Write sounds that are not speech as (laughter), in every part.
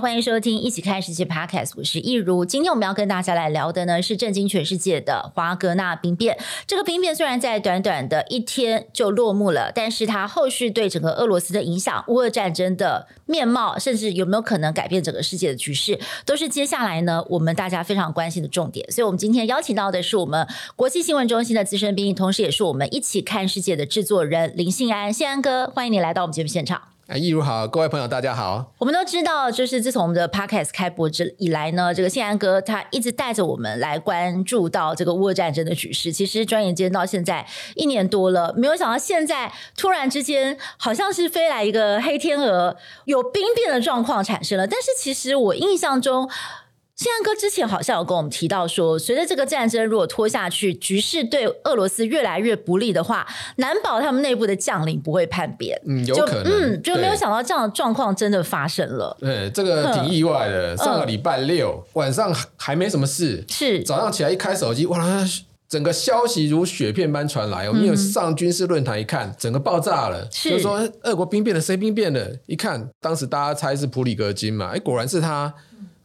欢迎收听《一起看世界》Podcast，我是益如。今天我们要跟大家来聊的呢，是震惊全世界的华格纳兵变。这个兵变虽然在短短的一天就落幕了，但是它后续对整个俄罗斯的影响、乌俄战争的面貌，甚至有没有可能改变整个世界的局势，都是接下来呢我们大家非常关心的重点。所以，我们今天邀请到的是我们国际新闻中心的资深编译，同时也是我们《一起看世界》的制作人林信安。信安哥，欢迎你来到我们节目现场。哎，易如好，各位朋友大家好。我们都知道，就是自从我们的 Podcast 开播之以来呢，这个信安哥他一直带着我们来关注到这个乌战争的局势。其实转眼间到现在一年多了，没有想到现在突然之间好像是飞来一个黑天鹅，有兵变的状况产生了。但是其实我印象中。信安哥之前好像有跟我们提到说，随着这个战争如果拖下去，局势对俄罗斯越来越不利的话，难保他们内部的将领不会叛变。嗯，有可能。嗯，就没有想到这样的状况真的发生了。对，这个挺意外的。上个礼拜六、嗯、晚上还没什么事，是早上起来一开手机，哇，整个消息如雪片般传来。我们有上军事论坛一看，整个爆炸了。是，就是说俄国兵变了，谁兵变了？一看，当时大家猜是普里格金嘛，哎，果然是他。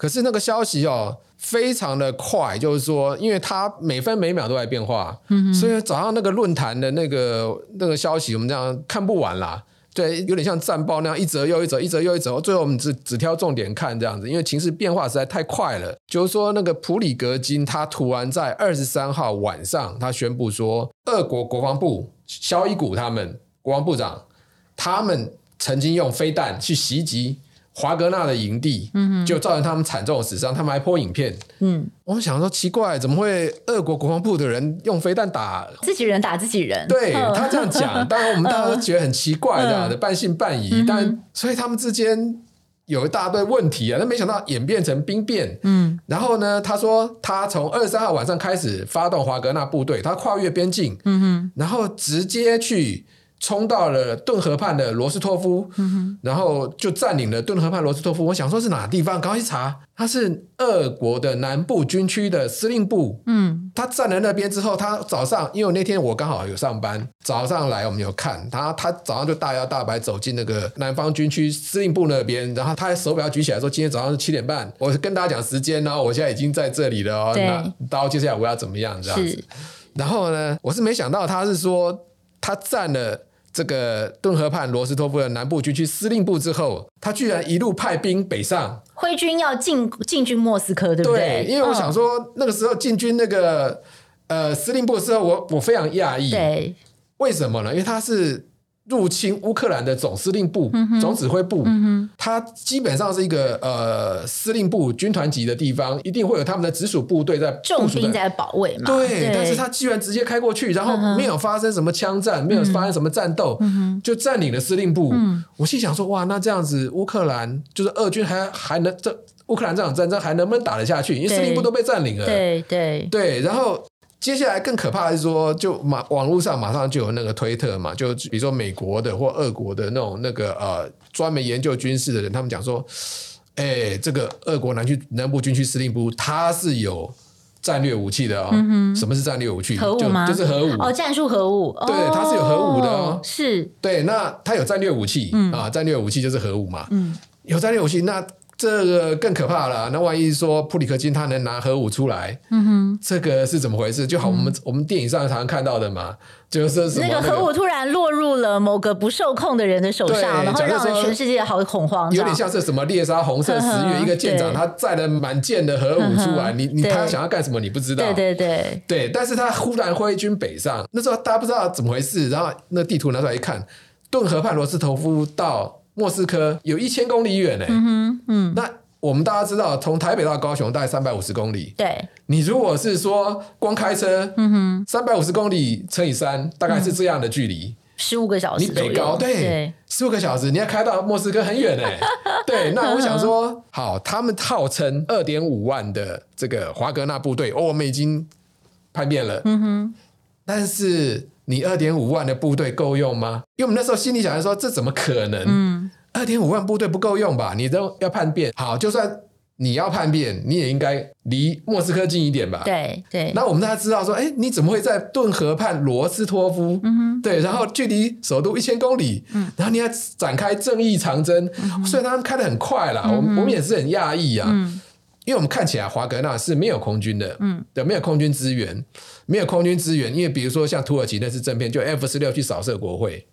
可是那个消息哦，非常的快，就是说，因为它每分每秒都在变化，嗯，所以早上那个论坛的那个那个消息，我们这样看不完啦。对，有点像战报那样，一则又一则，一则又一则，最后我们只只挑重点看这样子，因为情势变化实在太快了。就是说，那个普里格金他突然在二十三号晚上，他宣布说，俄国国防部肖伊古他们国防部长，他们曾经用飞弹去袭击。华格纳的营地，嗯就造成他们惨重的死伤。他们还 PO 影片，嗯，我们想说奇怪，怎么会俄国国防部的人用飞弹打自己人打自己人？对，他这样讲，当然我们大家都觉得很奇怪，这样的半信半疑。但所以他们之间有一大堆问题啊，那没想到演变成兵变。嗯，然后呢，他说他从二十三号晚上开始发动华格纳部队，他跨越边境，嗯哼，然后直接去。冲到了顿河畔的罗斯托夫，嗯，然后就占领了顿河畔罗斯托夫。我想说是哪个地方？赶快去查，他是俄国的南部军区的司令部。嗯，他占了那边之后，他早上因为那天我刚好有上班，早上来我们有看他，他早上就大摇大摆走进那个南方军区司令部那边，然后他手表举起来说：“今天早上是七点半。”我跟大家讲时间，然后我现在已经在这里了哦。那到接下来我要怎么样这样子？然后呢，我是没想到他是说他占了。这个顿河畔罗斯托夫的南部军区司令部之后，他居然一路派兵北上，挥军要进进军莫斯科，对不对？对，因为我想说，嗯、那个时候进军那个呃司令部的时候，我我非常讶异，对，为什么呢？因为他是。入侵乌克兰的总司令部、嗯、总指挥部、嗯，它基本上是一个呃司令部军团级的地方，一定会有他们的直属部队在重兵在保卫嘛。对，对，但是他居然直接开过去，然后没有发生什么枪战，嗯、没有发生什么战斗，嗯、就占领了司令部。嗯、我心想说，哇，那这样子乌克兰就是俄军还还能这乌克兰这场战争还能不能打得下去？因为司令部都被占领了。对对对，然后。接下来更可怕的是说，就马网络上马上就有那个推特嘛，就比如说美国的或俄国的那种那个呃专门研究军事的人，他们讲说，哎、欸，这个俄国南区南部军区司令部它是有战略武器的哦。嗯、什么是战略武器？核武吗？就，就是核武哦，战术核武。对，它是有核武的哦。是。对，那它有战略武器、嗯、啊，战略武器就是核武嘛。嗯。有战略武器那。这个更可怕了。那万一说普里克金他能拿核武出来，嗯哼，这个是怎么回事？就好，我们、嗯、我们电影上常常看到的嘛，就是那个、那个核武突然落入了某个不受控的人的手上，然后让全世界好恐慌。有点像是什么猎杀红色十月、嗯、一个舰长，他载了满舰的核武出来，嗯、你你他想要干什么？你不知道。对对对对，但是他忽然挥军北上，那时候大家不知道怎么回事，然后那地图拿出来一看，顿河畔罗斯托夫到莫斯科有一千公里远呢。嗯哼，嗯，那。我们大家知道，从台北到高雄大概三百五十公里。对，你如果是说光开车，嗯哼，三百五十公里乘以三，大概是这样的距离，十五个小时。你北高对，十五个小时，你要开到莫斯科很远哎。(laughs) 对，那我想说，好，他们号称二点五万的这个华格纳部队，哦，我们已经叛变了。嗯哼，但是你二点五万的部队够用吗？因为我们那时候心里想的说，这怎么可能？嗯。二点五万部队不够用吧？你都要叛变，好，就算。你要叛变，你也应该离莫斯科近一点吧？对对。那我们大家知道说，哎，你怎么会在顿河畔罗斯托夫？对，然后距离首都一千公里，嗯，然后你要展开正义长征，嗯、虽然他们开的很快啦。嗯、我们我们也是很讶异啊，嗯、因为我们看起来华格纳是没有空军的，嗯，对，没有空军资源，没有空军资源，因为比如说像土耳其那次政变，就 F 十六去扫射国会，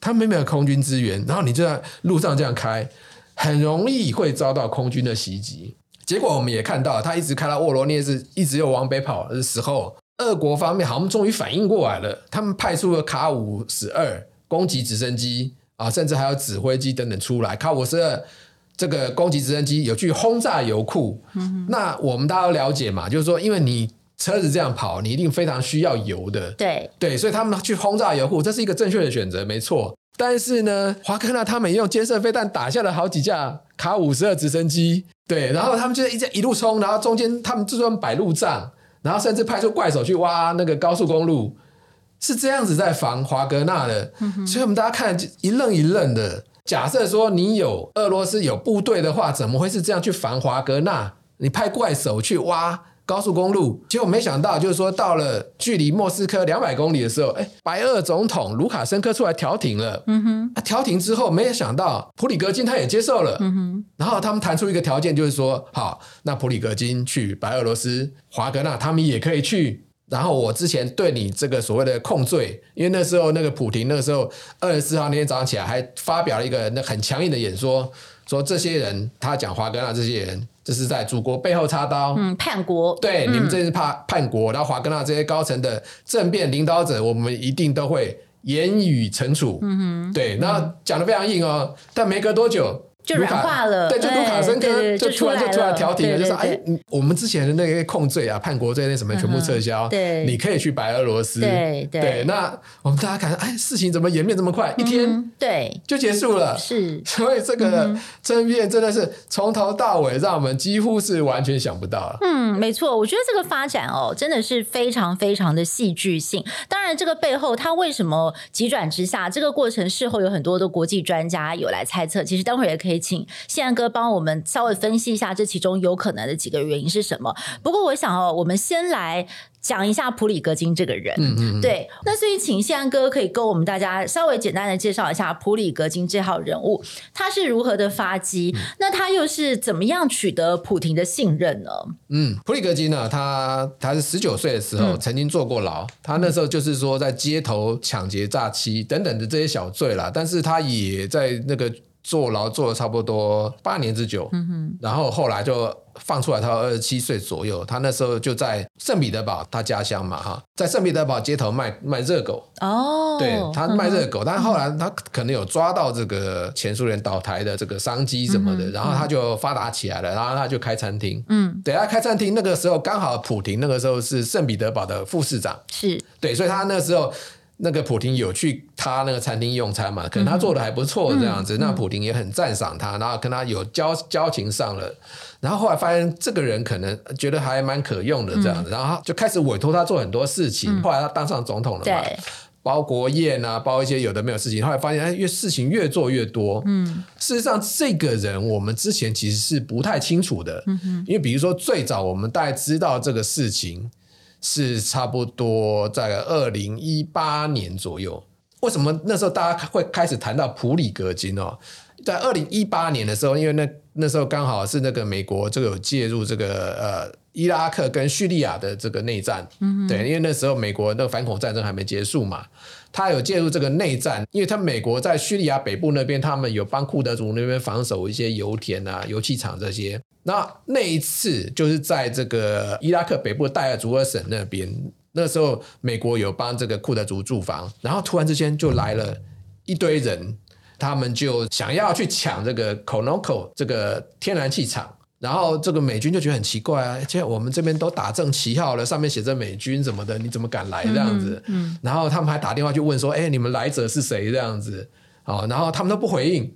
他们没有空军资源，然后你就在路上这样开。很容易会遭到空军的袭击，结果我们也看到，他一直开到沃罗涅日，一直又往北跑的时候，俄国方面好像终于反应过来了，他们派出了卡五十二攻击直升机啊，甚至还有指挥机等等出来。卡五十二这个攻击直升机有去轰炸油库，嗯、那我们大家都了解嘛，就是说，因为你车子这样跑，你一定非常需要油的，对对，所以他们去轰炸油库，这是一个正确的选择，没错。但是呢，华格纳他们也用肩射飞弹打下了好几架卡五十二直升机，对，然后他们就一直一路冲，然后中间他们就算摆路障，然后甚至派出怪手去挖那个高速公路，是这样子在防华格纳的。嗯、所以我们大家看一愣一愣的。假设说你有俄罗斯有部队的话，怎么会是这样去防华格纳？你派怪手去挖？高速公路，结果没想到，就是说到了距离莫斯科两百公里的时候，哎，白俄总统卢卡申科出来调停了。嗯哼，啊，调停之后，没有想到普里格金他也接受了。嗯哼，然后他们谈出一个条件，就是说，好，那普里格金去白俄罗斯，华格纳他们也可以去。然后我之前对你这个所谓的控罪，因为那时候那个普廷那个时候二十四号那天早上起来还发表了一个那很强硬的演说，说这些人他讲华格纳这些人。这是在祖国背后插刀，嗯，叛国。对，嗯、你们这是怕叛国，然后华格纳这些高层的政变领导者，我们一定都会严予惩处。嗯哼，对，那讲的非常硬哦，但没隔多久。就软化了，对，就卢卡申科就突然就突然调停了，就说哎，我们之前的那些控罪啊、叛国罪那什么全部撤销，对，你可以去白俄罗斯，对对。那我们大家看，哎，事情怎么演变这么快？一天对就结束了，是。所以这个争辩真的是从头到尾让我们几乎是完全想不到。嗯，没错，我觉得这个发展哦，真的是非常非常的戏剧性。当然，这个背后它为什么急转直下？这个过程事后有很多的国际专家有来猜测。其实待会儿也可以。请宪安哥帮我们稍微分析一下这其中有可能的几个原因是什么？不过我想哦，我们先来讲一下普里格金这个人。嗯嗯，对。那所以请宪安哥可以跟我们大家稍微简单的介绍一下普里格金这号人物，他是如何的发迹？嗯、那他又是怎么样取得普廷的信任呢？嗯，普里格金呢，他他是十九岁的时候曾经坐过牢，嗯、他那时候就是说在街头抢劫、诈欺等等的这些小罪啦，但是他也在那个。坐牢坐了差不多八年之久，嗯、哼然后后来就放出来，他二十七岁左右，他那时候就在圣彼得堡，他家乡嘛哈，在圣彼得堡街头卖卖热狗。哦，对他卖热狗，但后来他可能有抓到这个前苏联倒台的这个商机什么的，嗯、然后他就发达起来了，然后他就开餐厅，嗯，对他开餐厅那个时候刚好普廷那个时候是圣彼得堡的副市长，是。对，所以他那时候。那个普廷有去他那个餐厅用餐嘛？可能他做的还不错这样子，嗯、那普廷也很赞赏他，然后跟他有交交情上了，然后后来发现这个人可能觉得还蛮可用的这样子，嗯、然后就开始委托他做很多事情。嗯、后来他当上总统了嘛，对包国宴啊，包一些有的没有事情。后来发现哎，越事情越做越多。嗯，事实上这个人我们之前其实是不太清楚的，嗯哼因为比如说最早我们大概知道这个事情。是差不多在二零一八年左右。为什么那时候大家会开始谈到普里格金哦？在二零一八年的时候，因为那那时候刚好是那个美国这个有介入这个呃伊拉克跟叙利亚的这个内战，嗯，对，因为那时候美国那个反恐战争还没结束嘛，他有介入这个内战，因为他美国在叙利亚北部那边，他们有帮库德族那边防守一些油田啊、油气厂这些。那那一次就是在这个伊拉克北部代尔祖尔省那边，那时候美国有帮这个库德族驻防，然后突然之间就来了一堆人，他们就想要去抢这个 Conoco 这个天然气厂，然后这个美军就觉得很奇怪啊，现在我们这边都打正旗号了，上面写着美军什么的，你怎么敢来这样子？嗯，然后他们还打电话去问说，哎，你们来者是谁这样子？好，然后他们都不回应。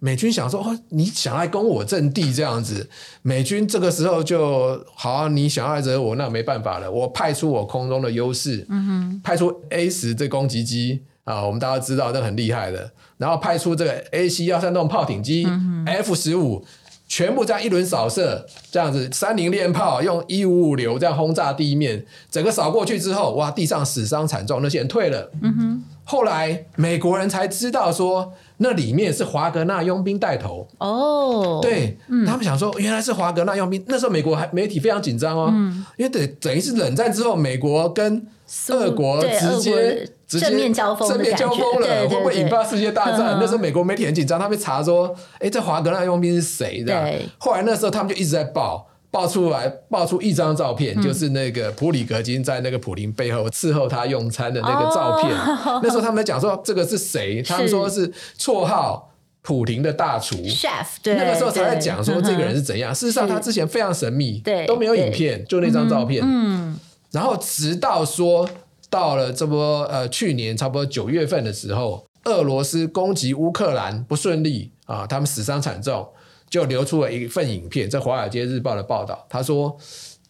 美军想说：“哦，你想来攻我阵地这样子？”美军这个时候就好，你想要惹我，那没办法了。我派出我空中的优势，嗯哼，派出 A 十这攻击机啊，我们大家知道那很厉害的。然后派出这个 AC 幺三洞炮艇机、嗯、F 十五，全部这样一轮扫射，这样子三菱链炮用一五五流这样轰炸地面，整个扫过去之后，哇，地上死伤惨重，那些人退了。嗯哼。后来美国人才知道说，那里面是华格纳佣兵带头。哦，对，嗯、他们想说原来是华格纳佣兵。那时候美国还媒体非常紧张哦，嗯、因为等等于是冷战之后，美国跟俄国直接直接正面交锋，正面交锋了，会不会引发世界大战？嗯、那时候美国媒体很紧张，他们查说，哎，这华格纳佣兵是谁？这样。对后来那时候他们就一直在报。爆出来，爆出一张照片，嗯、就是那个普里格金在那个普林背后伺候他用餐的那个照片。哦、(laughs) 那时候他们在讲说这个是谁？他们说是绰号普廷的大厨 chef。对，那个时候才在讲说这个人是怎样。事实上，他之前非常神秘，对，都没有影片，就那张照片。嗯，然后直到说到了这波呃去年差不多九月份的时候，俄罗斯攻击乌克兰不顺利啊，他们死伤惨重。就流出了一份影片，在《华尔街日报》的报道，他说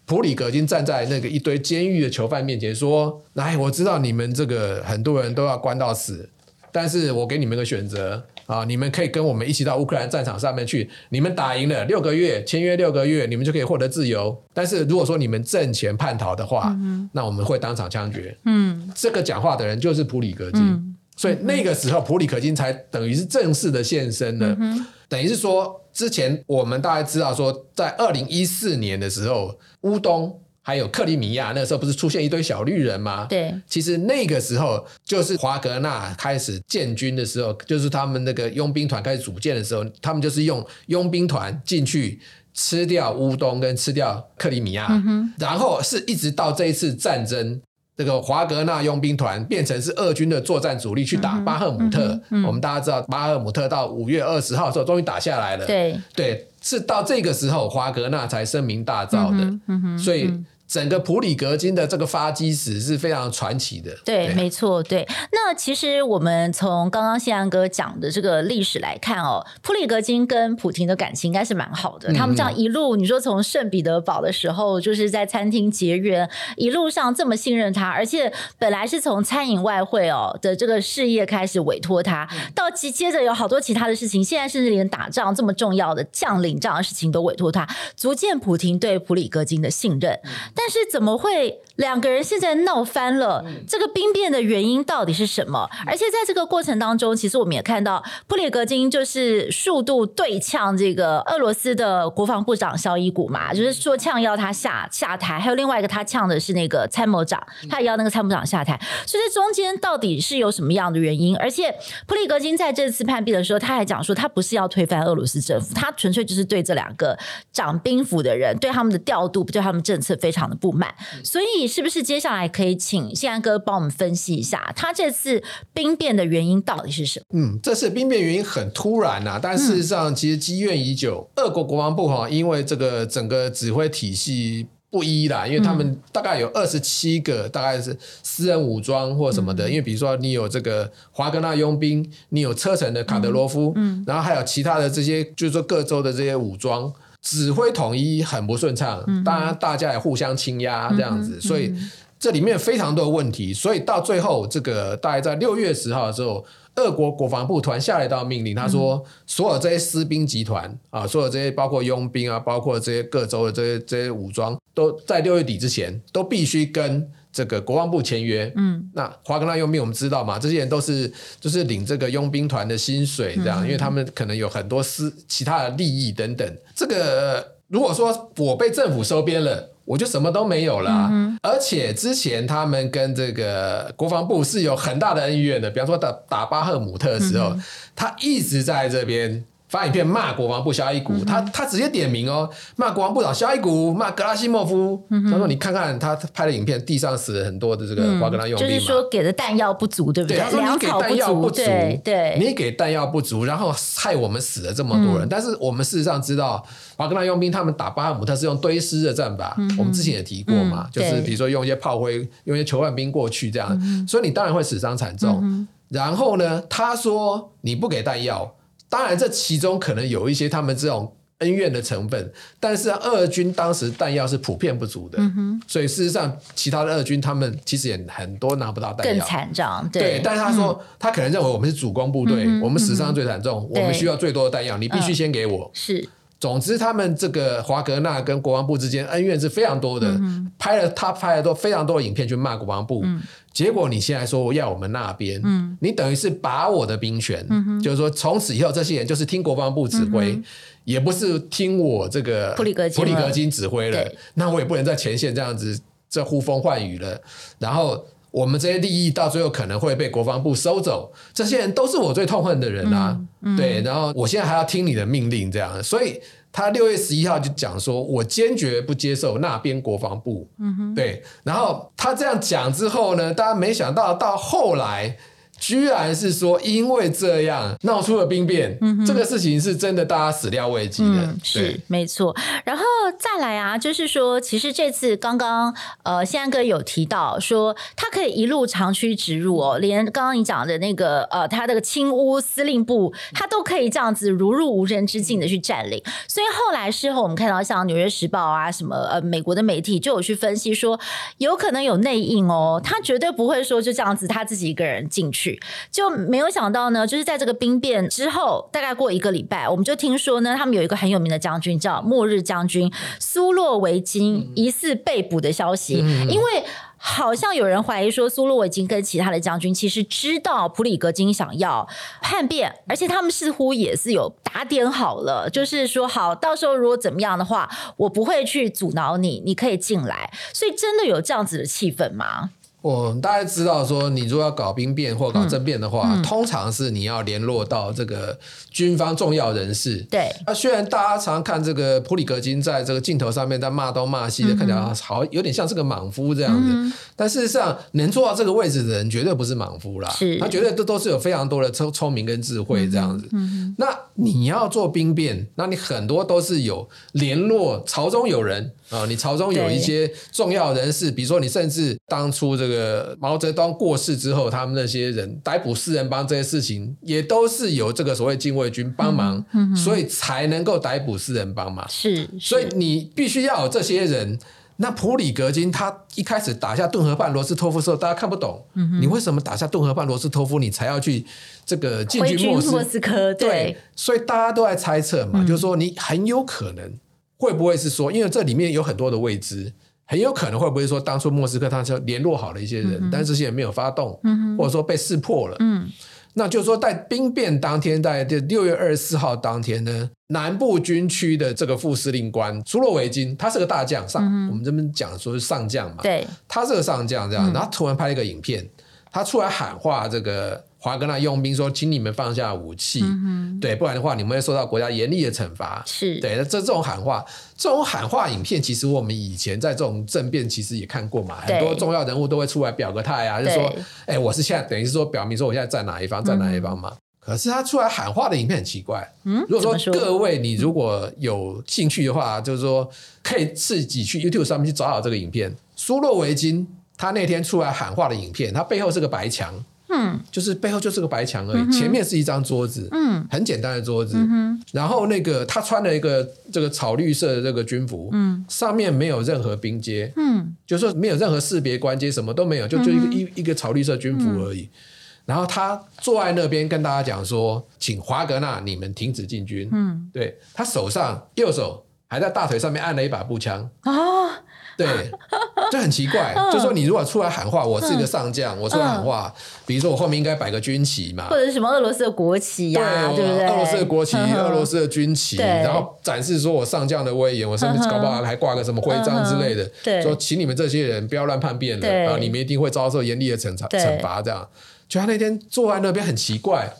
普里格金站在那个一堆监狱的囚犯面前说：“来，我知道你们这个很多人都要关到死，但是我给你们个选择啊，你们可以跟我们一起到乌克兰战场上面去，你们打赢了六个月，签约六个月，你们就可以获得自由。但是如果说你们阵前叛逃的话，嗯、那我们会当场枪决。”嗯，这个讲话的人就是普里格金，嗯、所以那个时候普里格金才等于是正式的现身了，嗯、等于是说。之前我们大概知道说，在二零一四年的时候，乌东还有克里米亚那时候不是出现一堆小绿人吗？对，其实那个时候就是华格纳开始建军的时候，就是他们那个佣兵团开始组建的时候，他们就是用佣兵团进去吃掉乌东跟吃掉克里米亚，嗯、然后是一直到这一次战争。这个华格纳佣兵团变成是俄军的作战主力去打巴赫姆特。嗯嗯嗯、我们大家知道，巴赫姆特到五月二十号的时候终于打下来了。对对，是到这个时候华格纳才声名大噪的。所以。整个普里格金的这个发迹史是非常传奇的。对，对没错，对。那其实我们从刚刚宪安哥讲的这个历史来看哦，普里格金跟普廷的感情应该是蛮好的。嗯、他们这样一路，你说从圣彼得堡的时候就是在餐厅结缘，一路上这么信任他，而且本来是从餐饮外汇哦的这个事业开始委托他，嗯、到接接着有好多其他的事情，现在甚至连打仗这么重要的将领这样的事情都委托他，足见普廷对普里格金的信任。嗯但是怎么会两个人现在闹翻了？这个兵变的原因到底是什么？而且在这个过程当中，其实我们也看到普里格金就是数度对呛这个俄罗斯的国防部长肖伊古嘛，就是说呛要他下下台。还有另外一个他呛的是那个参谋长，他也要那个参谋长下台。所以这中间到底是有什么样的原因？而且普里格金在这次叛变的时候，他还讲说他不是要推翻俄罗斯政府，他纯粹就是对这两个掌兵符的人，对他们的调度，对他们政策非常的不满。所以，是不是接下来可以请宪安哥帮我们分析一下，他这次兵变的原因到底是什么？嗯，这次兵变原因很突然呐、啊，但事实上其实积怨已久。嗯、俄国国防部哈，因为这个整个指挥体系不一啦，因为他们大概有二十七个，大概是私人武装或什么的。嗯、因为比如说你有这个华格纳佣兵，你有车臣的卡德罗夫，嗯，嗯然后还有其他的这些，就是说各州的这些武装。指挥统一很不顺畅，当然大家也互相倾压这样子，所以这里面非常多的问题，所以到最后这个大概在六月十号的时候，俄国国防部突然下了一道命令，他说所有这些私兵集团啊，所有这些包括佣兵啊，包括这些各州的这些这些武装，都在六月底之前都必须跟。这个国防部签约，嗯，那华格纳佣兵我们知道嘛，这些人都是就是领这个佣兵团的薪水，这样，嗯、因为他们可能有很多私其他的利益等等。这个如果说我被政府收编了，我就什么都没有了，嗯、而且之前他们跟这个国防部是有很大的恩怨的，比方说打打巴赫姆特的时候，嗯、他一直在这边。发影片骂国防部肖伊古，嗯、他他直接点名哦，骂国防部长肖伊古，骂格拉西莫夫。嗯、他说：“你看看他拍的影片，地上死了很多的这个瓦格纳佣兵嘛，就是说给的弹药不足，对不对？对，他说你给弹药不足，对，对你给弹药不足，然后害我们死了这么多人。嗯、但是我们事实上知道，瓦格纳佣兵他们打巴赫姆特是用堆尸的战法，嗯、我们之前也提过嘛，嗯、就是比如说用一些炮灰，用一些囚犯兵过去这样，嗯、所以你当然会死伤惨重。嗯、然后呢，他说你不给弹药。”当然，这其中可能有一些他们这种恩怨的成分，但是二军当时弹药是普遍不足的，嗯、所以事实上其他的二军他们其实也很多拿不到弹药，更惨状。对，对，但是他说、嗯、他可能认为我们是主攻部队，嗯、我们死伤最惨重、嗯，我们需要最多的弹药，你必须先给我。是。总之，他们这个华格纳跟国防部之间恩怨是非常多的，嗯、拍了他拍了都非常多的影片去骂国防部、嗯。结果你现在说要我们那边、嗯，你等于是把我的兵权，嗯、就是说从此以后这些人就是听国防部指挥、嗯，也不是听我这个普里格金普里格金指挥了。那我也不能在前线这样子这呼风唤雨了。然后。我们这些利益到最后可能会被国防部收走，这些人都是我最痛恨的人啊！嗯嗯、对，然后我现在还要听你的命令，这样，所以他六月十一号就讲说，我坚决不接受那边国防部。嗯、对，然后他这样讲之后呢，大家没想到到后来。居然是说，因为这样闹出了兵变，嗯，这个事情是真的，大家始料未及的，嗯、是没错。然后再来啊，就是说，其实这次刚刚呃，宪安哥有提到说，他可以一路长驱直入哦，连刚刚你讲的那个呃，他那个青屋司令部，他都可以这样子如入无人之境的去占领。所以后来事后我们看到，像《纽约时报》啊，什么呃，美国的媒体就有去分析说，有可能有内应哦，他绝对不会说就这样子他自己一个人进去。就没有想到呢，就是在这个兵变之后，大概过一个礼拜，我们就听说呢，他们有一个很有名的将军叫末日将军苏洛维金疑似被捕的消息，嗯、因为好像有人怀疑说苏洛维金跟其他的将军其实知道普里格金想要叛变，而且他们似乎也是有打点好了，就是说好，到时候如果怎么样的话，我不会去阻挠你，你可以进来，所以真的有这样子的气氛吗？我大家知道说，你如果要搞兵变或搞政变的话，嗯。嗯，通常是你要联络到这个军方重要人士。对，那虽然大家常看这个普里格金在这个镜头上面在骂东骂西的，嗯，看起来好有点像是个莽夫这样子，嗯，但事实上能做到这个位置的人绝对不是莽夫啦，是。他绝对都都是有非常多的聪聪明跟智慧这样子。那你要做兵变，那你很多都是有联络朝中有人。啊、哦，你朝中有一些重要人士，比如说你甚至当初这个毛泽东过世之后，他们那些人逮捕四人帮这些事情，也都是由这个所谓禁卫军帮忙，嗯嗯，所以才能够逮捕四人帮嘛。是，是，所以你必须要有这些人。那普里格金他一开始打下顿河畔罗斯托夫的时候，大家看不懂，嗯，你为什么打下顿河畔罗斯托夫，你才要去这个进军莫斯，莫斯科？对，对，所以大家都在猜测嘛，嗯，就是说你很有可能。会不会是说，因为这里面有很多的未知，很有可能会不会说，当初莫斯科他是联络好了一些人，嗯、但是这些人没有发动，嗯、或者说被识破了。嗯，那就是说，在兵变当天，在六月二十四号当天呢，南部军区的这个副司令官苏洛维金，他是个大将上，嗯、我们这边讲说是上将嘛，对，他是个上将这样，然后突然拍了一个影片，他出来喊话这个。华格纳佣兵说：“请你们放下武器，嗯，对，不然的话，你们会受到国家严厉的惩罚。”是对，那这这种喊话，这种喊话影片，其实我们以前在这种政变其实也看过嘛，很多重要人物都会出来表个态啊，就说：“哎、欸，我是现在等于是说表明说我现在在哪一方，在哪一方嘛。嗯”可是他出来喊话的影片很奇怪。嗯，如果说各位你如果有兴趣的话，就是说可以自己去 YouTube 上面去找找这个影片。苏洛维金他那天出来喊话的影片，他背后是个白墙。嗯，就是背后就是个白墙而已，嗯，前面是一张桌子，嗯，很简单的桌子，嗯，然后那个他穿了一个这个草绿色的这个军服，嗯，上面没有任何兵阶，嗯，就是说没有任何识别官阶，什么都没有，就就一个一，嗯，一个草绿色军服而已，嗯。然后他坐在那边跟大家讲说，请华格纳你们停止进军，嗯，对，他手上右手还在大腿上面按了一把步枪，哦对，(laughs) 就很奇怪。就说你如果出来喊话，我是一个上将，我出来喊话，比如说我后面应该摆个军旗嘛，或者是什么俄罗斯的国旗呀、啊，对不对？俄罗斯的国旗，俄罗斯的军旗，然后展示说我上将的威严，我甚至搞不好还挂个什么徽章之类的。对，说请你们这些人不要乱叛变了啊，你们一定会遭受严厉的惩罚惩罚。这样，就他那天坐在那边很奇怪。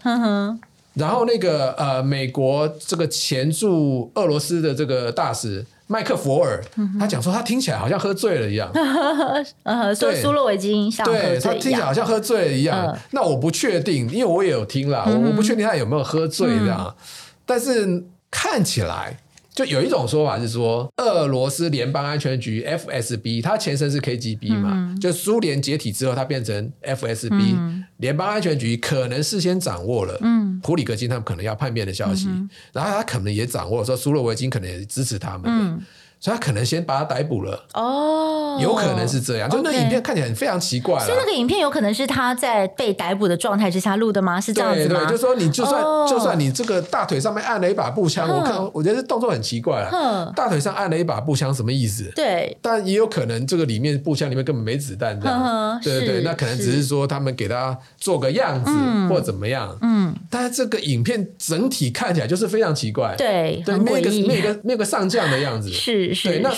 然后那个呃，美国这个前驻俄罗斯的这个大使。麦克佛尔，他讲说他听起来好像喝醉了一样，(laughs) 呃，说苏洛维金像对，他听起来好像喝醉了一样。呃、那我不确定，因为我也有听啦，嗯、我不确定他有没有喝醉这样。嗯、但是看起来就有一种说法是说，俄罗斯联邦安全局 FSB，它前身是 KGB 嘛，嗯、就苏联解体之后，它变成 FSB、嗯、联邦安全局，可能事先掌握了，嗯，普里格金他们可能要叛变的消息，嗯、然后他可能也掌握了说苏洛维金可能也支持他们的。嗯所以他可能先把他逮捕了哦，有可能是这样。就那影片看起来非常奇怪。所以那个影片有可能是他在被逮捕的状态之下录的吗？是这样子吗？对对，就说你就算就算你这个大腿上面按了一把步枪，我看我觉得这动作很奇怪啊。大腿上按了一把步枪什么意思？对，但也有可能这个里面步枪里面根本没子弹这样。对对对，那可能只是说他们给他做个样子或怎么样。嗯，但是这个影片整体看起来就是非常奇怪。对，对，没有个没有个没有个上将的样子。(laughs) 是。对，那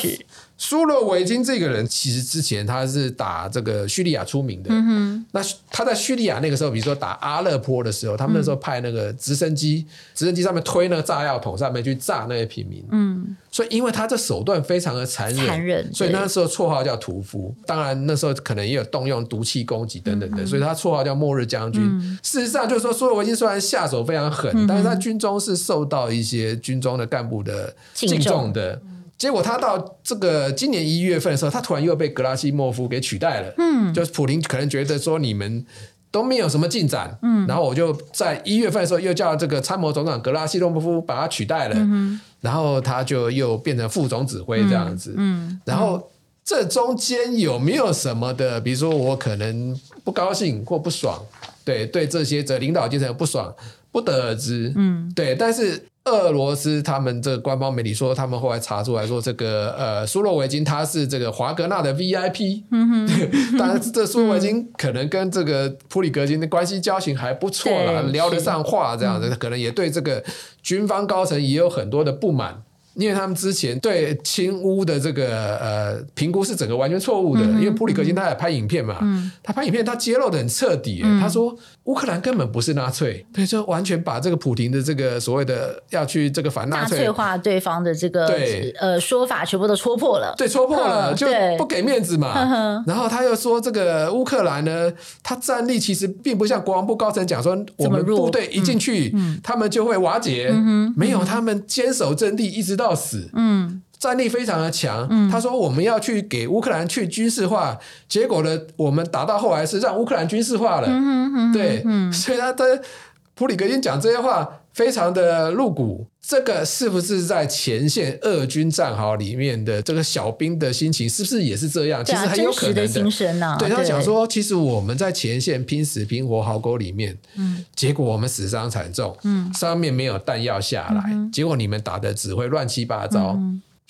苏洛维金这个人，其实之前他是打这个叙利亚出名的。嗯哼，那他在叙利亚那个时候，比如说打阿勒颇的时候，他们那时候派那个直升机，直升机上面推那个炸药桶，上面去炸那些平民。嗯，所以因为他这手段非常的残忍，残忍，所以那时候绰号叫屠夫。当然那时候可能也有动用毒气攻击等等的，所以他绰号叫末日将军。事实上就是说，苏洛维金虽然下手非常狠，但是他军中是受到一些军中的干部的敬重的。结果他到这个今年一月份的时候，他突然又被格拉西莫夫给取代了。嗯，就是普林可能觉得说你们都没有什么进展，嗯，然后我就在一月份的时候又叫这个参谋总长格拉西莫夫把他取代了，嗯，然后他就又变成副总指挥这样子，嗯，然后这中间有没有什么的，比如说我可能不高兴或不爽，对对，这些这领导阶层不爽，不得而知，嗯，对，但是。俄罗斯他们这个官方媒体说，他们后来查出来说，这个呃苏洛维金他是这个华格纳的 VIP，嗯哼，(laughs) 当然这苏洛维金可能跟这个普里格金的关系交情还不错啦，聊得上话这样子，可能也对这个军方高层也有很多的不满。因为他们之前对亲乌的这个呃评估是整个完全错误的，因为普里格金他也拍影片嘛，他拍影片他揭露的很彻底，他说乌克兰根本不是纳粹，对，就完全把这个普廷的这个所谓的要去这个反纳粹化对方的这个对。呃说法全部都戳破了，对，戳破了就不给面子嘛，然后他又说这个乌克兰呢，他战力其实并不像国防部高层讲说我们部队一进去他们就会瓦解，没有，他们坚守阵地一直到死，嗯，战力非常的强。嗯，他说我们要去给乌克兰去军事化，结果呢，我们打到后来是让乌克兰军事化了。对，嗯，所以他他普里格金讲这些话非常的露骨。这个是不是在前线俄军战壕里面的这个小兵的心情，是不是也是这样？其实很有可能的。心声啊，对，他讲说，其实我们在前线拼死拼活壕沟里面，嗯，结果我们死伤惨重，嗯，上面没有弹药下来，结果你们打的只会乱七八糟。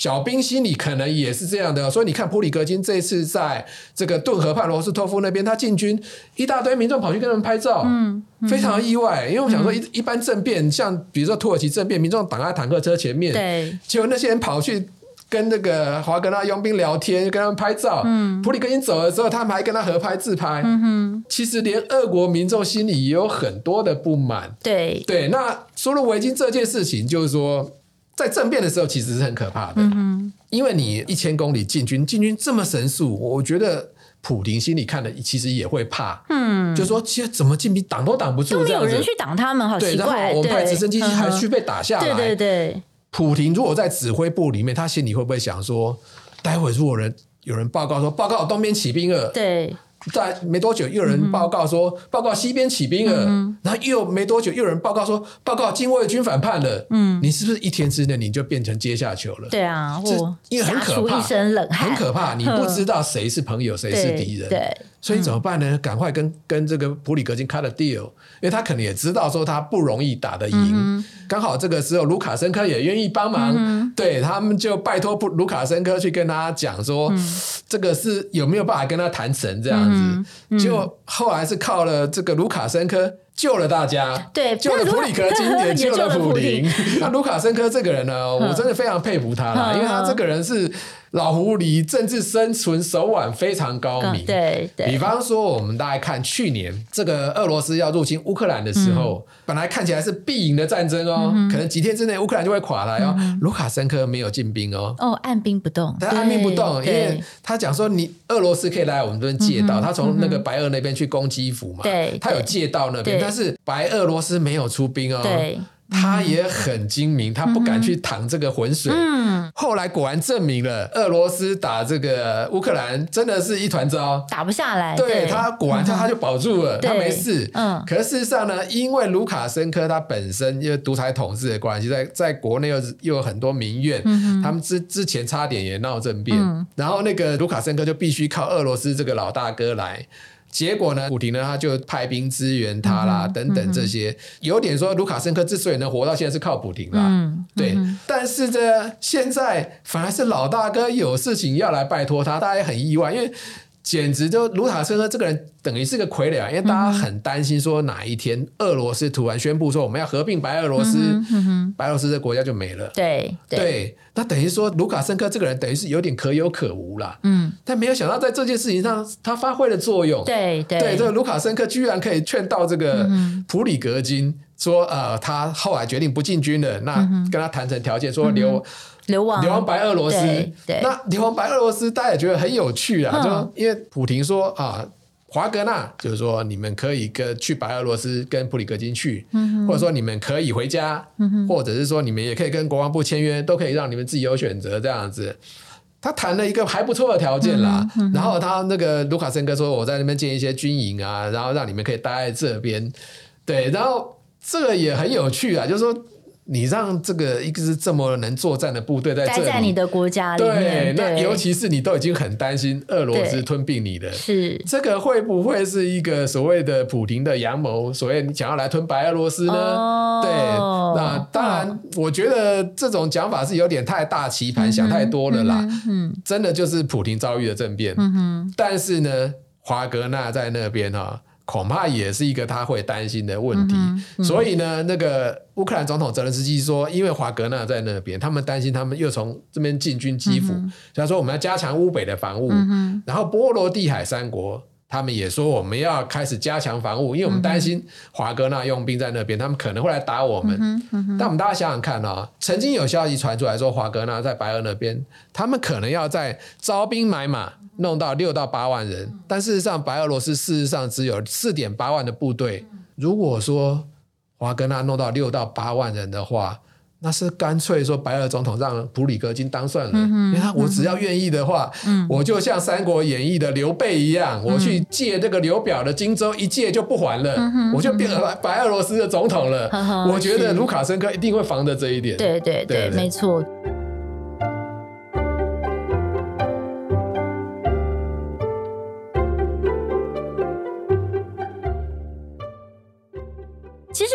小兵心里可能也是这样的，所以你看普里格金这次在这个顿河畔罗斯托夫那边，他进军，一大堆民众跑去跟他们拍照，嗯，非常意外，因为我想说一一般政变，像比如说土耳其政变，民众挡在坦克车前面，对，结果那些人跑去跟那个华格纳佣兵聊天，跟他们拍照，嗯，普里格金走了之后，他们还跟他合拍自拍，嗯哼，其实连俄国民众心里也有很多的不满，对。对，那苏洛维金这件事情就是说。在政变的时候，其实是很可怕的，嗯、因为你一千公里进军，进军这么神速，我觉得普廷心里看的其实也会怕，嗯，就说其实怎么进兵挡都挡不住，都没有人去挡他们，好奇怪，然后我们派直升机还去被打下来，对对对。普廷如果在指挥部里面，他心里会不会想说，待会如果人有人报告说，报告东边起兵了，对。在没多久，又有人报告说，报告西边起兵了。嗯、然后又没多久，又有人报告说，报告禁卫军反叛了。嗯，你是不是一天之内你就变成阶下囚了？对啊，这因为很可怕，很可怕，你不知道谁是朋友，(laughs) 谁是敌人。对。所以怎么办呢？赶快跟跟这个普里格金开了 deal，因为他可能也知道说他不容易打得赢。嗯、刚好这个时候卢卡申科也愿意帮忙，嗯、对他们就拜托卢卡申科去跟他讲说，嗯、这个是有没有办法跟他谈成这样子？就后来是靠了这个卢卡申科救了大家，对，救了普里格金，也 (laughs) 救了普林。那卢卡申科这个人呢，(laughs) 我真的非常佩服他啦，因为他这个人是。老狐狸政治生存手腕非常高明，对对。比方说，我们大家看去年这个俄罗斯要入侵乌克兰的时候，本来看起来是必赢的战争哦，可能几天之内乌克兰就会垮了哦。卢卡申科没有进兵哦，哦，按兵不动，他按兵不动，因为他讲说你俄罗斯可以来我们这边借道，他从那个白俄那边去攻基辅嘛，对，他有借道那边，但是白俄罗斯没有出兵哦。对。他也很精明，他不敢去淌这个浑水。嗯，后来果然证明了，俄罗斯打这个乌克兰真的是一团糟，打不下来。对，他果然他他就保住了，他没事。嗯，可是事实上呢，因为卢卡申科他本身因为独裁统治的关系，在在国内又又有很多民怨，他们之之前差点也闹政变，然后那个卢卡申科就必须靠俄罗斯这个老大哥来。结果呢，普廷呢，他就派兵支援他啦，嗯、等等这些，嗯、有点说卢卡申科之所以能活到现在是靠普廷啦，嗯、对。嗯、但是呢，现在反而是老大哥有事情要来拜托他，大家也很意外，因为。简直就卢卡申科这个人等于是个傀儡啊，因为大家很担心说哪一天俄罗斯突然宣布说我们要合并白俄罗斯，嗯嗯嗯、白俄罗斯这国家就没了。对那等于说卢卡申科这个人等于是有点可有可无啦。嗯，但没有想到在这件事情上他发挥了作用。对对，对，这个卢卡申科居然可以劝到这个普里格金说，呃，他后来决定不进军了，那跟他谈成条件说留。流亡，流亡白俄罗斯。对那流亡白俄罗斯，大家也觉得很有趣啊。就因为普廷说啊，华格纳就是说，你们可以跟去白俄罗斯跟普里格金去，嗯或者说你们可以回家，嗯或者是说你们也可以跟国防部签约，都可以让你们自己有选择这样子。他谈了一个还不错的条件啦。然后他那个卢卡申科说，我在那边建一些军营啊，然后让你们可以待在这边。对，然后这个也很有趣啊，就是说。你让这个一个是这么能作战的部队在在你的国家里面，对，那尤其是你都已经很担心俄罗斯吞并你的，是这个会不会是一个所谓的普廷的阳谋？所谓你想要来吞白俄罗斯呢？哦、对，那当然，我觉得这种讲法是有点太大棋盘，嗯、想太多了啦。嗯，嗯真的就是普廷遭遇了政变，嗯哼但是呢，华格纳在那边哈。恐怕也是一个他会担心的问题，嗯嗯、所以呢，那个乌克兰总统泽连斯基说，因为华格纳在那边，他们担心他们又从这边进军基辅，所以、他、说我们要加强乌北的防务，嗯、然后波罗的海三国他们也说我们要开始加强防务，因为我们担心华格纳用兵在那边，他们可能会来打我们。嗯嗯、但我们大家想想看啊、哦，曾经有消息传出来说，华格纳在白俄那边，他们可能要在招兵买马。弄到六到八万人，但事实上，白俄罗斯事实上只有四点八万的部队。如果说华格纳弄到六到八万人的话，那是干脆说白俄总统让普里格金当算了。嗯、哼因为他我只要愿意的话，嗯、我就像《三国演义》的刘备一样，嗯、我去借这个刘表的荆州，一借就不还了，嗯、我就变成白俄罗斯的总统了。嗯、我觉得卢卡申科一定会防着这一点。对，对对没错。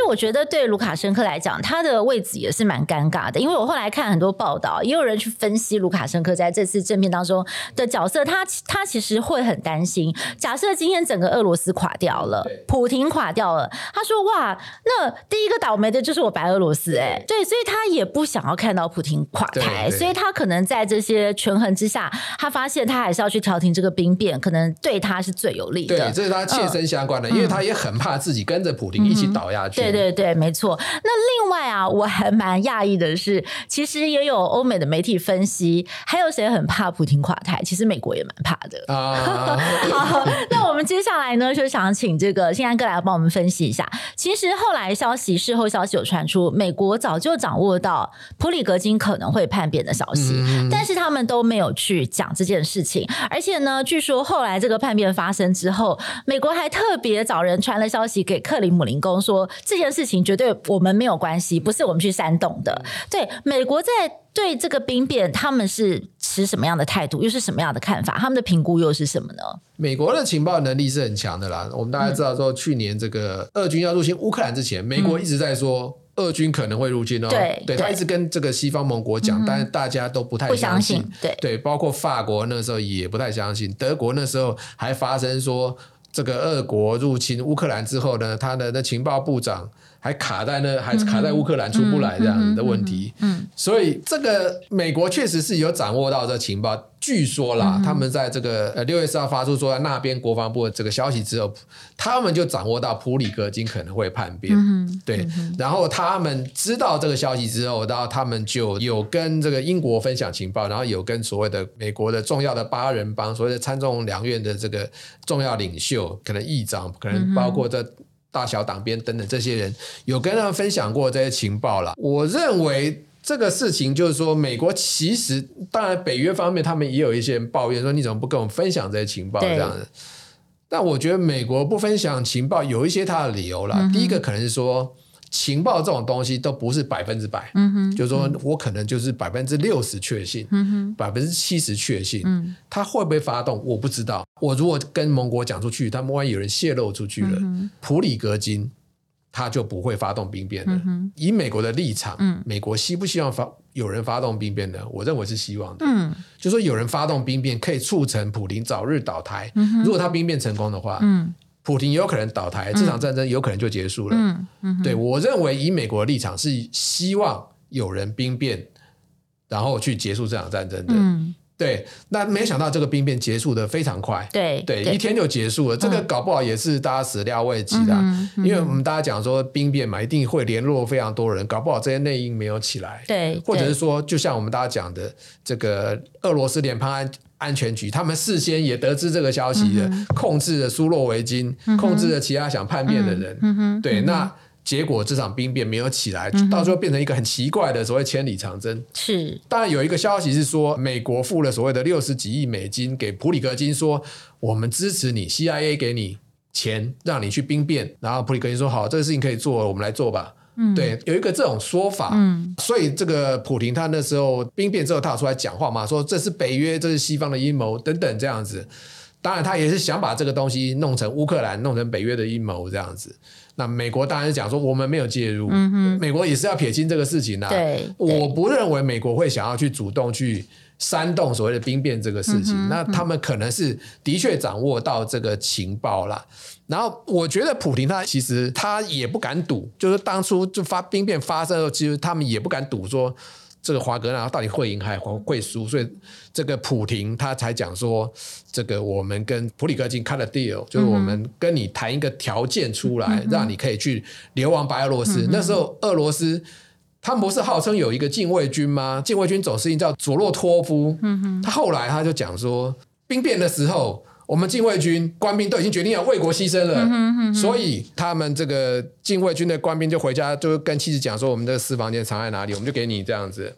我觉得对卢卡申科来讲，他的位置也是蛮尴尬的，因为我后来看很多报道，也有人去分析卢卡申科在这次政变当中的角色，他他其实会很担心，假设今天整个俄罗斯垮掉了，普廷垮掉了，他说哇，那第一个倒霉的就是我白俄罗斯，哎，对，所以他也不想要看到普廷垮台，所以他可能在这些权衡之下，他发现他还是要去调停这个兵变，可能对他是最有利的，对，这是他切身相关的，嗯、因为他也很怕自己跟着普廷一起倒下去。对对对对，没错。那另外啊，我还蛮讶异的是，其实也有欧美的媒体分析，还有谁很怕普京垮台？其实美国也蛮怕的啊。(laughs) 好，那我们接下来呢，就想请这个新安哥来帮我们分析一下。其实后来消息，事后消息有传出，美国早就掌握到普里格金可能会叛变的消息，嗯、但是他们都没有去讲这件事情。而且呢，据说后来这个叛变发生之后，美国还特别找人传了消息给克里姆林宫说这件事情绝对我们没有关系，不是我们去煽动的。对，美国在对这个兵变，他们是持什么样的态度，又是什么样的看法？他们的评估又是什么呢？美国的情报能力是很强的啦。我们大家知道说，去年这个俄军要入侵乌克兰之前，美国一直在说俄军可能会入侵哦。对，对他一直跟这个西方盟国讲，但是大家都不太相信。对对，包括法国那时候也不太相信，德国那时候还发生说。这个俄国入侵乌克兰之后呢，他的那情报部长还卡在那，还卡在乌克兰出不来这样子的问题。嗯，所以这个美国确实是有掌握到这情报。据说啦，他们在这个呃六月四号发出说在那边国防部的这个消息之后，他们就掌握到普里戈金可能会叛变。嗯对，然后他们知道这个消息之后，然后他们就有跟这个英国分享情报，然后有跟所谓的美国的重要的八人帮，所谓的参众两院的这个重要领袖，可能议长，可能包括这。大小党鞭等等这些人，有跟他们分享过这些情报了。我认为这个事情就是说，美国其实当然北约方面他们也有一些人抱怨说，你怎么不跟我们分享这些情报这样子？但我觉得美国不分享情报有一些他的理由啦。嗯、第一个可能是说。情报这种东西都不是百分之百，嗯哼，就是说我可能就是百分之六十确信，嗯哼，百分之七十确信，嗯，他会不会发动我不知道。我如果跟盟国讲出去，他们万一有人泄露出去了，嗯、普里格金他就不会发动兵变了。嗯、以美国的立场，嗯，美国希不希望发有人发动兵变呢？我认为是希望的，嗯，就说有人发动兵变可以促成普林早日倒台。嗯、如果他兵变成功的话，嗯。普廷有可能倒台，这场战争有可能就结束了。嗯嗯、对，我认为以美国的立场是希望有人兵变，然后去结束这场战争的。嗯、对，那没想到这个兵变结束的非常快。对一天就结束了。这个搞不好也是大家始料未及的，嗯、因为我们大家讲说兵变嘛，一定会联络非常多人，搞不好这些内应没有起来。对，或者是说，就像我们大家讲的，这个俄罗斯联邦安。安全局，他们事先也得知这个消息的，嗯、控制了苏洛维金，嗯、控制了其他想叛变的人。嗯、对，嗯、那结果这场兵变没有起来，嗯、到最后变成一个很奇怪的所谓千里长征。是，当然有一个消息是说，美国付了所谓的六十几亿美金给普里格金，说我们支持你，CIA 给你钱让你去兵变，然后普里格金说好，这个事情可以做，我们来做吧。嗯，对，有一个这种说法，嗯，所以这个普廷他那时候兵变之后，他有出来讲话嘛，说这是北约，这是西方的阴谋等等这样子。当然，他也是想把这个东西弄成乌克兰，弄成北约的阴谋这样子。那美国当然是讲说我们没有介入，美国也是要撇清这个事情呐。对，我不认为美国会想要去主动去。煽动所谓的兵变这个事情，嗯、那他们可能是的确掌握到这个情报了。然后我觉得普廷他其实他也不敢赌，就是当初就发兵变发生的时候，其实他们也不敢赌说这个华格纳到底会赢还会输，所以这个普廷他才讲说，这个我们跟普里格金开了 deal，就是我们跟你谈一个条件出来，嗯、让你可以去流亡白俄罗斯。嗯、那时候俄罗斯。他们不是号称有一个禁卫军吗？禁卫军总司令叫佐洛托夫。嗯、哼他后来他就讲说，兵变的时候，我们禁卫军官兵都已经决定要为国牺牲了，嗯、哼哼所以他们这个禁卫军的官兵就回家，就跟妻子讲说，我们的私房钱藏在哪里，我们就给你这样子。